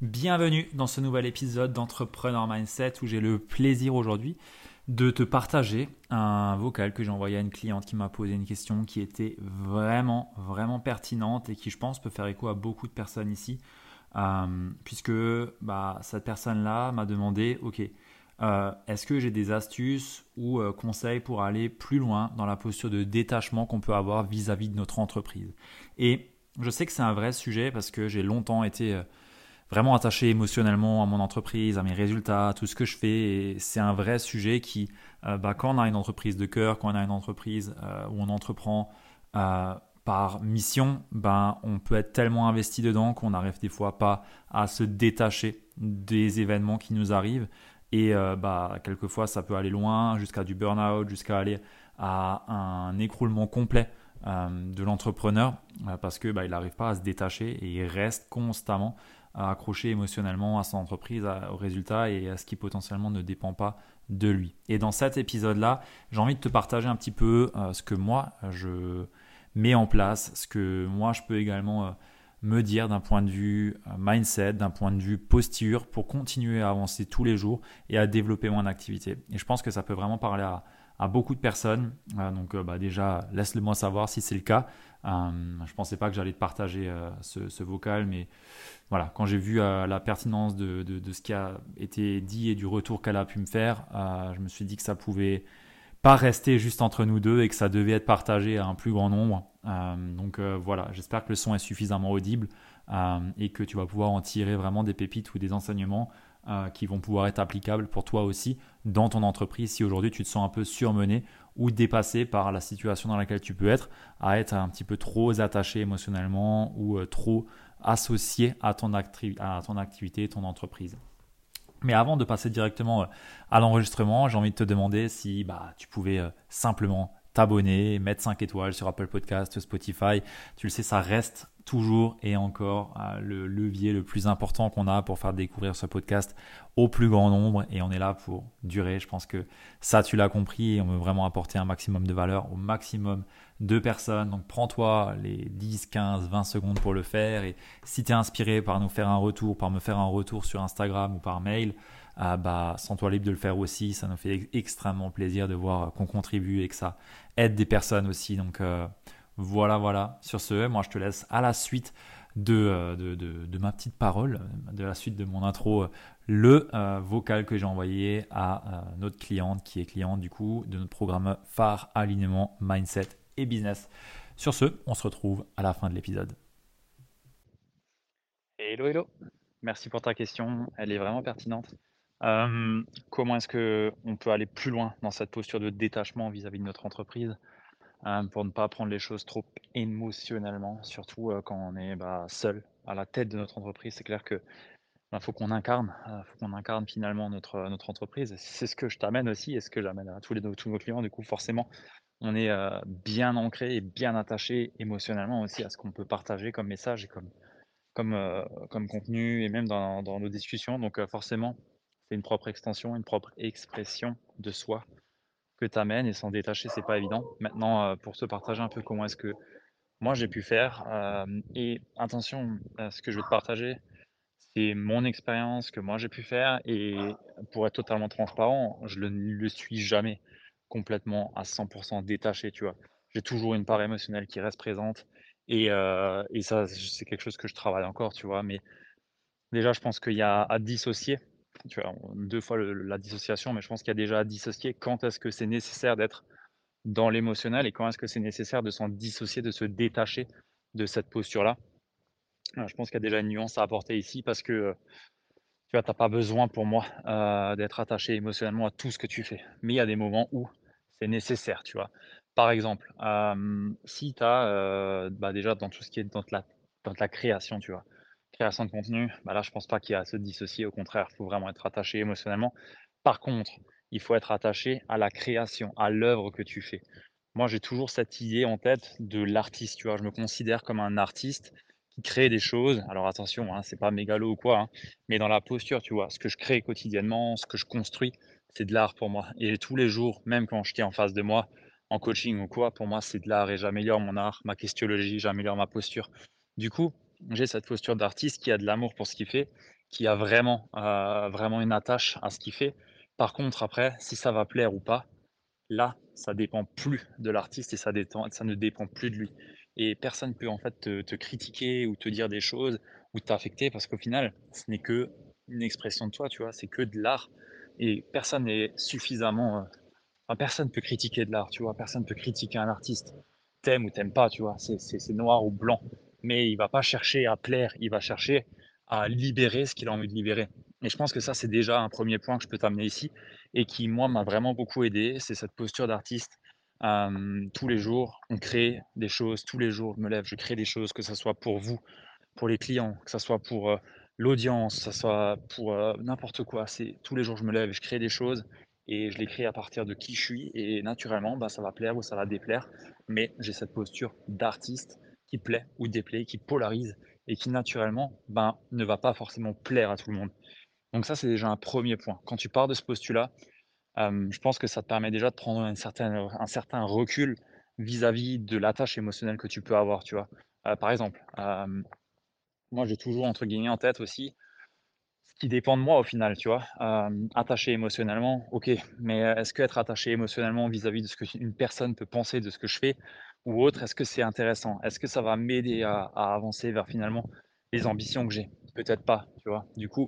Bienvenue dans ce nouvel épisode d'Entrepreneur Mindset où j'ai le plaisir aujourd'hui de te partager un vocal que j'ai envoyé à une cliente qui m'a posé une question qui était vraiment, vraiment pertinente et qui, je pense, peut faire écho à beaucoup de personnes ici. Euh, puisque bah, cette personne-là m'a demandé, OK, euh, est-ce que j'ai des astuces ou euh, conseils pour aller plus loin dans la posture de détachement qu'on peut avoir vis-à-vis -vis de notre entreprise? Et je sais que c'est un vrai sujet parce que j'ai longtemps été vraiment attaché émotionnellement à mon entreprise, à mes résultats, à tout ce que je fais. C'est un vrai sujet qui, euh, bah, quand on a une entreprise de cœur, quand on a une entreprise euh, où on entreprend euh, par mission, ben, on peut être tellement investi dedans qu'on n'arrive des fois pas à se détacher des événements qui nous arrivent. Et bah, quelquefois, ça peut aller loin, jusqu'à du burn-out, jusqu'à aller à un écroulement complet de l'entrepreneur, parce que bah, n'arrive pas à se détacher et il reste constamment à accrocher émotionnellement à son entreprise, au résultat et à ce qui potentiellement ne dépend pas de lui. Et dans cet épisode-là, j'ai envie de te partager un petit peu euh, ce que moi je mets en place, ce que moi je peux également euh, me dire d'un point de vue euh, mindset, d'un point de vue posture pour continuer à avancer tous les jours et à développer mon activité. Et je pense que ça peut vraiment parler à, beaucoup de personnes. donc bah, déjà, laisse-le moi savoir si c'est le cas. je ne pensais pas que j'allais te partager ce, vocal, mais voilà, quand j'ai vu euh, la pertinence de, ce qui a été dit et du retour qu'elle a pu me faire, euh, je me suis dit que ça pouvait pas rester juste entre nous deux et que ça devait être partagé à un plus grand nombre. Euh, donc voilà, j'espère que le son est suffisamment audible et que tu vas pouvoir en tirer vraiment des pépites ou des enseignements qui vont pouvoir être applicables pour toi aussi dans ton entreprise si aujourd'hui tu te sens un peu surmené ou dépassé par la situation dans laquelle tu peux être, à être un petit peu trop attaché émotionnellement ou trop associé à ton, à ton activité, ton entreprise. Mais avant de passer directement euh, à l'enregistrement, j'ai envie de te demander si bah, tu pouvais euh, simplement t'abonner, mettre 5 étoiles sur Apple Podcast, Spotify. Tu le sais, ça reste toujours et encore euh, le levier le plus important qu'on a pour faire découvrir ce podcast au plus grand nombre et on est là pour durer. Je pense que ça, tu l'as compris et on veut vraiment apporter un maximum de valeur au maximum de personnes. Donc prends-toi les 10, 15, 20 secondes pour le faire et si tu es inspiré par nous faire un retour, par me faire un retour sur Instagram ou par mail, ah bah, sens-toi libre de le faire aussi. Ça nous fait extrêmement plaisir de voir qu'on contribue et que ça aide des personnes aussi. Donc euh, voilà, voilà. Sur ce, moi je te laisse à la suite de, euh, de, de, ma petite parole, de la suite de mon intro, le euh, vocal que j'ai envoyé à notre cliente qui est cliente du coup de notre programme phare alignement mindset et business. Sur ce, on se retrouve à la fin de l'épisode. Hello, hello. Merci pour ta question. Elle est vraiment pertinente comment est-ce qu'on peut aller plus loin dans cette posture de détachement vis-à-vis de notre entreprise, pour ne pas prendre les choses trop émotionnellement, surtout, quand on est, bah, seul à la tête de notre entreprise? C'est clair que, bah, faut qu'on incarne, faut incarne finalement notre, notre entreprise. C'est ce que je t'amène aussi et ce que j'amène à tous nos clients. Du coup, forcément, on est, bien ancré et bien attaché émotionnellement aussi à ce qu'on peut partager comme message et comme comme, comme contenu et même dans nos discussions. Donc, forcément c'est une propre extension, une propre expression de soi que tu amènes et s'en détacher, c'est pas évident. Maintenant, euh, pour te partager un peu comment est-ce que moi j'ai pu faire, euh, et attention, ce que je vais te partager, c'est mon expérience que moi j'ai pu faire, et pour être totalement transparent, je ne le, suis jamais complètement à 100% détaché, tu vois. J'ai toujours une part émotionnelle qui reste présente, et, euh, et ça, c'est quelque chose que je travaille encore, tu vois. Mais déjà, je pense qu'il y a à dissocier deux fois la dissociation, mais je pense qu'il y a déjà à dissocier quand est-ce que c'est nécessaire d'être dans l'émotionnel et quand est-ce que c'est nécessaire de s'en dissocier, de se détacher de cette posture-là. je pense qu'il y a déjà une nuance à apporter ici parce que tu vois, tu n'as pas besoin pour moi euh, d'être attaché émotionnellement à tout ce que tu fais. Mais il y a des moments où c'est nécessaire, tu vois. Par exemple, si tu as euh, bah, déjà dans tout ce qui est dans la, dans la création, tu vois, création de contenu, bah là, je pense pas qu'il y a à se dissocier. Au contraire, il faut vraiment être attaché émotionnellement. Par contre, il faut être attaché à la création, à l'œuvre que tu fais. Moi, j'ai toujours cette idée en tête de l'artiste. Tu vois, je me considère comme un artiste qui crée des choses. Alors attention, hein, c'est pas mégalo ou quoi, hein, mais dans la posture, tu vois, ce que je crée quotidiennement, ce que je construis, c'est de l'art pour moi. Et tous les jours, même quand tiens en face de moi, en coaching ou quoi, pour moi, c'est de l'art et j'améliore mon art, ma questionologie, j'améliore ma posture. Du coup, j'ai cette posture d'artiste qui a de l'amour pour ce qu'il fait qui a vraiment, heu, vraiment une attache à ce qu'il fait. Par contre après, si ça va plaire ou pas, là, ça dépend plus de l'artiste et ça ne dépend plus de lui et personne peut en fait te critiquer ou te dire des choses ou t'affecter parce qu'au final, ce n'est qu'une expression de toi, tu vois? C'est que de l'art et personne n'est suffisamment, heu enfin personne peut critiquer de l'art, tu vois? Personne peut critiquer un artiste. Tu ou tu pas, tu vois? C'est noir ou blanc, mais il va pas chercher à plaire, il va chercher à libérer ce qu'il a envie de libérer. Et je pense que ça, c'est déjà un premier point que je peux t'amener ici et qui, moi, m'a vraiment beaucoup aidé, c'est cette posture d'artiste. Tous les jours, on crée des choses, tous les jours, je me lève, je crée des choses, que ça soit pour vous, pour les clients, que ça soit pour, l'audience, que ça soit pour, n'importe quoi. C'est tous les jours, je me lève je crée des choses et je les crée à partir de qui je suis. Et naturellement, bah, ça va plaire ou ça va déplaire, mais j'ai cette posture d'artiste qui plaît ou déplaît, qui polarise et qui naturellement, ben, ne va pas forcément plaire à tout le monde. Donc ça, c'est déjà un premier point. Quand tu pars de ce postulat, je pense que ça te permet déjà de prendre un certain recul vis-à-vis de la tâche émotionnelle que tu peux avoir, tu vois? Heu, par exemple, moi j'ai toujours entre guillemets en tête aussi ce qui dépend de moi au final, tu vois? Attaché émotionnellement, OK, mais, est-ce qu'être attaché émotionnellement vis-à-vis de ce qu'une personne peut penser de ce que je fais ou autre, est-ce que c'est intéressant? Est-ce que ça va m'aider à avancer vers finalement les ambitions que j'ai? Peut-être pas, tu vois? Du coup,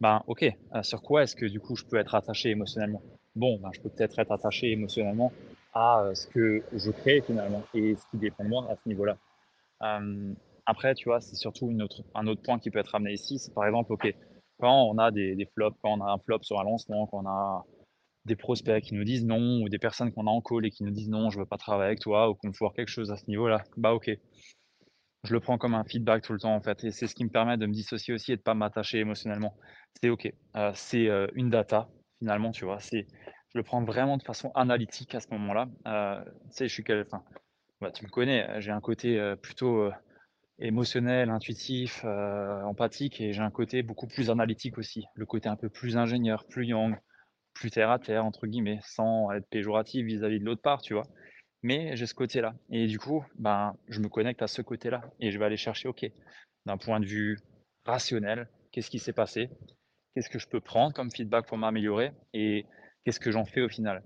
ben, OK, heu, sur quoi est-ce que du coup je peux être attaché émotionnellement? Bon, ben, je peux peut-être être attaché émotionnellement à, heu, ce que je crée finalement et ce qui dépend de moi à ce niveau-là. Après, tu vois, c'est surtout une autre un autre point qui peut être amené ici, c'est par exemple, OK, quand on a des des flops, quand on a un flop sur un lancement, quand on a des prospects qui nous disent non ou des personnes qu'on a en call et qui nous disent: «Non, je veux pas travailler avec toi» ou qu'on veut voir quelque chose à ce niveau-là, bah, OK. Je le prends comme un feedback tout le temps, en fait et c'est ce qui me permet de me dissocier aussi et de pas m'attacher émotionnellement. C'est OK, heu, c'est, heu, une data finalement, tu vois? C'est je le prends vraiment de façon analytique à ce moment-là. Heu, tu sais, je suis quel bah, tu me connais, j'ai un côté, plutôt, Émotionnel, intuitif, empathique et j'ai un côté beaucoup plus analytique aussi. Le côté un peu plus ingénieur, plus yang, plus «terre à terre» entre guillemets, sans être péjoratif vis-à-vis de l'autre part, tu vois? Mais j'ai ce côté-là et du coup, ben, je me connecte à ce côté-là et je vais aller chercher, OK, d'un point de vue rationnel, qu'est-ce qui s'est passé? Qu'est-ce que je peux prendre comme feedback pour m'améliorer et qu'est-ce que j'en fais au final?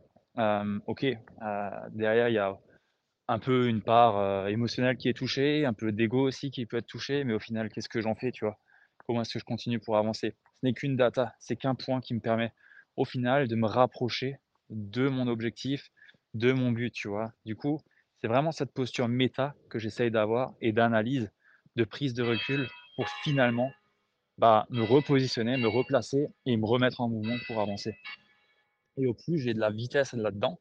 OK, heu, derrière il y a un peu une part, heu, émotionnelle qui est touchée, un peu d'ego aussi qui peut être touché, mais au final, qu'est-ce que j'en fais, tu vois? Comment est-ce que je continue pour avancer? Ce n'est qu'une data, c'est qu'un point qui me permet, au final, de me rapprocher de mon objectif, de mon but, tu vois? Du coup, c'est vraiment cette posture méta que j'essaye d'avoir et d'analyse, de prise de recul pour finalement, bah, me repositionner, me replacer et me remettre en mouvement pour avancer et au plus j'ai de la vitesse là-dedans,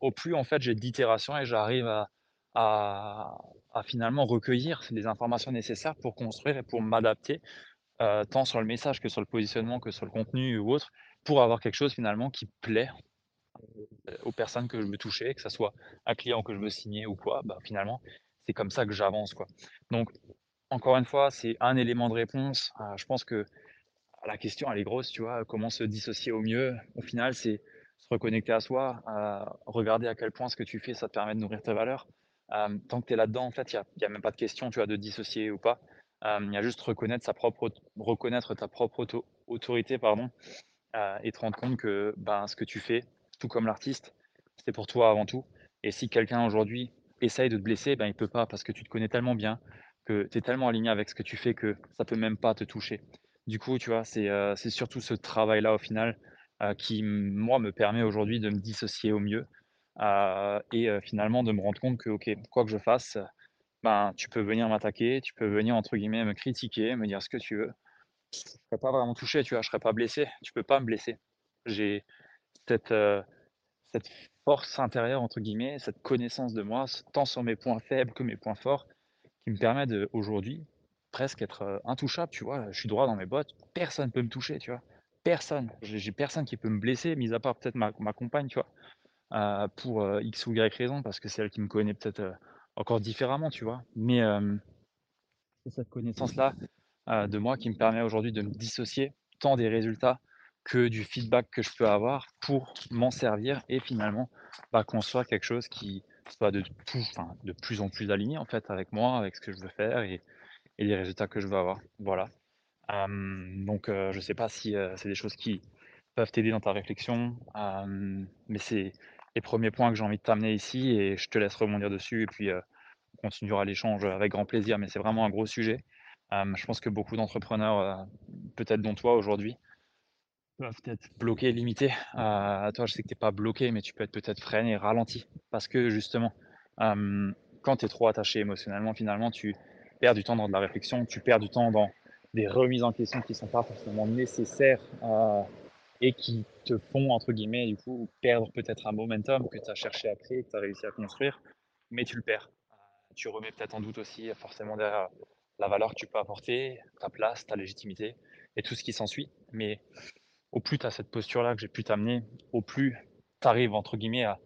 au plus en fait j'ai d'itération et j'arrive à à finalement recueillir les informations nécessaires pour construire et pour m'adapter, heu, tant sur le message que sur le positionnement, que sur le contenu ou autre, pour avoir quelque chose finalement qui plaît, heu, aux personnes que je veux toucher, que ça soit un client que je veux signer ou quoi, bah, finalement, c'est comme ça que j'avance, quoi. Donc encore une fois, c'est un élément de réponse, heu, je pense que la question, elle est grosse, tu vois? Comment se dissocier au mieux? Au final, c'est se reconnecter à soi, regarder à quel point ce que tu fais, ça te permet de nourrir tes valeurs. Hem, tant que tu es là-dedans, en fait, il y a a même pas de question, tu vois, de dissocier ou pas. Il y a juste reconnaître sa propre reconnaître ta propre auto autorité, pardon, et te rendre compte que, ben, ce que tu fais, tout comme l'artiste, c'est pour toi avant tout et si quelqu'un aujourd'hui essaye de te blesser, ben, il peut pas parce que tu te connais tellement bien, que tu es tellement aligné avec ce que tu fais que ça peut même pas te toucher. Du coup, tu vois, c'est, c'est surtout ce travail-là au final, heu, qui, moi, me permet aujourd'hui de me dissocier au mieux, heu et finalement de me rendre compte que, OK, quoi que je fasse, ben, tu peux venir m'attaquer, tu peux venir entre guillemets «me critiquer», me dire ce que tu veux. Je serai pas vraiment touché, tu vois? Je serai pas blessé. Tu peux pas me blesser. J'ai cette, heu, cette «force intérieure» entre guillemets, cette connaissance de moi, tant sur mes points faibles que mes points forts, qui me permet de aujourd'hui presque être, heu, intouchable, tu vois? Je suis droit dans mes bottes, personne peut me toucher, tu vois? Personne. J'ai personne qui peut me blesser, mis à part peut-être ma compagne, tu vois? Heu, pour, X ou Y raison, parce que c'est elle qui me connaît peut-être, encore différemment, tu vois? Mais, c'est cette connaissance-là heu, de moi qui me permet aujourd'hui de me dissocier tant des résultats que du feedback que je peux avoir pour m'en servir et finalement, bah, construire quelque chose qui soit de plus en plus aligné en fait avec moi, avec ce que je veux faire et les résultats que je veux avoir. Voilà. donc, je ne sais pas si c'est des choses qui peuvent t'aider dans ta réflexion, mais c'est les premiers points que j'ai envie de t'amener ici et je te laisse rebondir dessus et puis on continuera l'échange avec grand plaisir, mais c'est vraiment un gros sujet. Je pense que beaucoup d'entrepreneurs, peut-être dont toi aujourd'hui, peuvent être bloqués, limités. Euh, toi, je sais que tu n'es pas bloqué, mais tu peux être peut-être freiné, ralenti. Parce que justement, quand tu es trop attaché émotionnellement, finalement, tu perds du temps dans de la réflexion, tu perds du temps dans des remises en question qui ne sont pas forcément nécessaires euh, et qui te font, entre guillemets, du coup, perdre peut-être un momentum que tu as cherché à créer, que tu as réussi à construire, mais tu le perds. Euh, tu remets peut-être en doute aussi forcément derrière la valeur que tu peux apporter, ta place, ta légitimité et tout ce qui s'ensuit. Mais au plus tu as cette posture-là que j'ai pu t'amener, au plus tu arrives, entre guillemets, à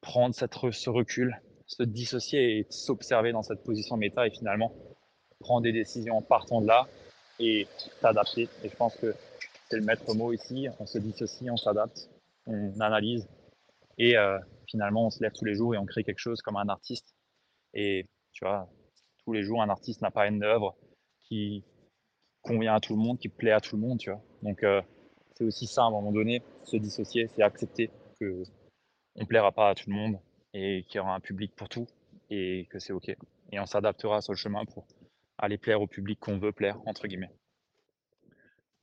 prendre cette, ce recul, se dissocier et s'observer dans cette position méta et finalement prendre des décisions en partant de là et t'adapter. Et je pense que c'est le maître mot ici. On se dissocie, on s'adapte, on analyse et euh, finalement on se lève tous les jours et on crée quelque chose comme un artiste. Et tu vois, tous les jours, un artiste n'a pas une œuvre qui convient à tout le monde, qui plaît à tout le monde, tu vois. Donc, euh, c'est aussi ça à un moment donné, se dissocier, c'est accepter que on plaira pas à tout le monde et qu'il y aura un public pour tout et que c'est ok. Et on s'adaptera sur le chemin pour aller plaire au public qu'on veut plaire, entre guillemets.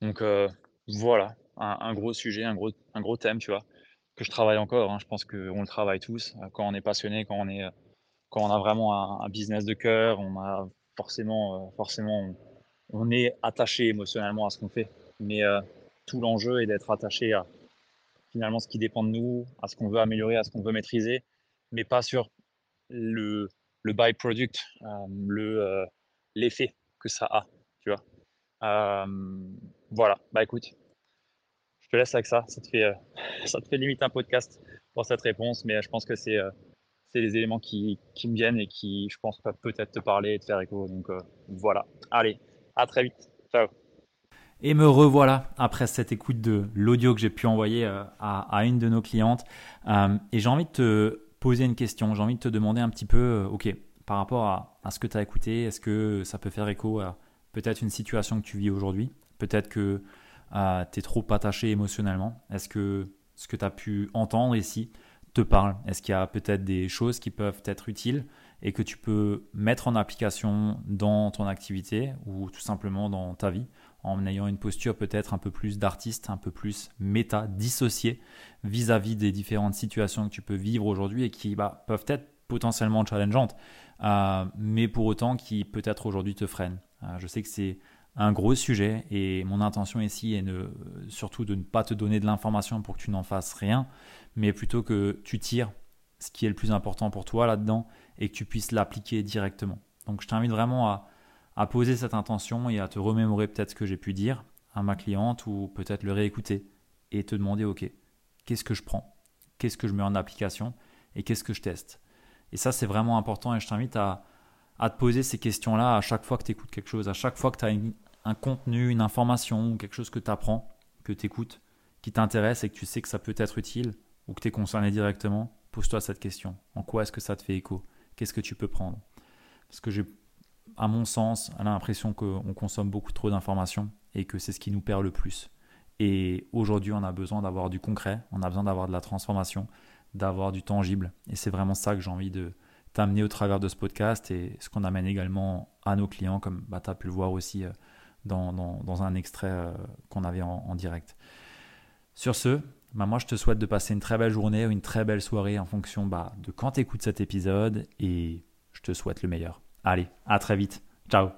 Donc euh, voilà, un, gros sujet, un gros, un gros thème, tu vois, que je travaille encore. Hein. Je pense qu'on le travaille tous. Quand on est passionné, quand on, est, quand on a vraiment un, business de cœur, on a forcément, euh, forcément on, est attaché émotionnellement à ce qu'on fait. Mais euh, tout l'enjeu est d'être attaché à finalement ce qui dépend de nous, à ce qu'on veut améliorer, à ce qu'on veut maîtriser, mais pas sur le, le byproduct, euh, le, l'effet que ça a, tu vois. Voilà, bah écoute, je te laisse avec ça, ça te fait, ça te fait limite un podcast pour cette réponse, mais je pense que c'est, c'est les éléments qui, qui, me viennent et qui, je pense, peuvent peut-être te parler et te faire écho. Donc voilà, allez, à très vite, ciao et me revoilà après cette écoute de l'audio que j'ai pu envoyer euh, à, une de nos clientes. Euh, et j'ai envie de te poser une question. J'ai envie de te demander un petit peu, euh, ok, par rapport à, ce que tu as écouté, est-ce que ça peut faire écho à peut-être une situation que tu vis aujourd'hui? Peut-être que tu es trop attaché émotionnellement Est-ce que ce que tu as pu entendre ici te parle Est-ce qu'il y a peut-être des choses qui peuvent être utiles et que tu peux mettre en application dans ton activité ou tout simplement dans ta vie en ayant une posture peut-être un peu plus d'artiste, un peu plus méta, dissociée vis-à-vis des différentes situations que tu peux vivre aujourd'hui et qui bah, peuvent être potentiellement challengeantes, euh, mais pour autant qui peut-être aujourd'hui te freinent. Euh, je sais que c'est un gros sujet et mon intention ici est surtout de ne pas te donner de l'information pour que tu n'en fasses rien, mais plutôt que tu tires ce qui est le plus important pour toi là-dedans et que tu puisses l'appliquer directement. Donc je t'invite vraiment à, à poser cette intention et à te remémorer peut-être ce que j'ai pu dire à ma cliente ou peut-être le réécouter et te demander, OK, qu'est-ce que je prends? Qu'est-ce que je mets en application Et qu'est-ce que je teste? Et ça, c'est vraiment important et je t'invite à, te poser ces questions-là à chaque fois que tu écoutes quelque chose, à chaque fois que tu as un contenu, une information ou quelque chose que tu apprends, que tu écoutes, qui t'intéresse et que tu sais que ça peut être utile ou que tu es concerné directement, pose-toi cette question. En quoi est-ce que ça te fait écho? Qu'est-ce que tu peux prendre? Parce que j'ai à mon sens, l'impression qu'on consomme beaucoup trop d'informations et que c'est ce qui nous perd le plus. Et aujourd'hui, on a besoin d'avoir du concret, on a besoin d'avoir de la transformation, d'avoir du tangible. Et c'est vraiment ça que j'ai envie de t'amener au travers de ce podcast et ce qu'on amène également à nos clients, comme bah, tu as pu le voir aussi euh, dans, un extrait euh, qu'on avait en, direct. Sur ce, bah, moi je te souhaite de passer une très belle journée ou une très belle soirée en fonction bah, de quand tu écoutes cet épisode et je te souhaite le meilleur. Allez, à très vite. Ciao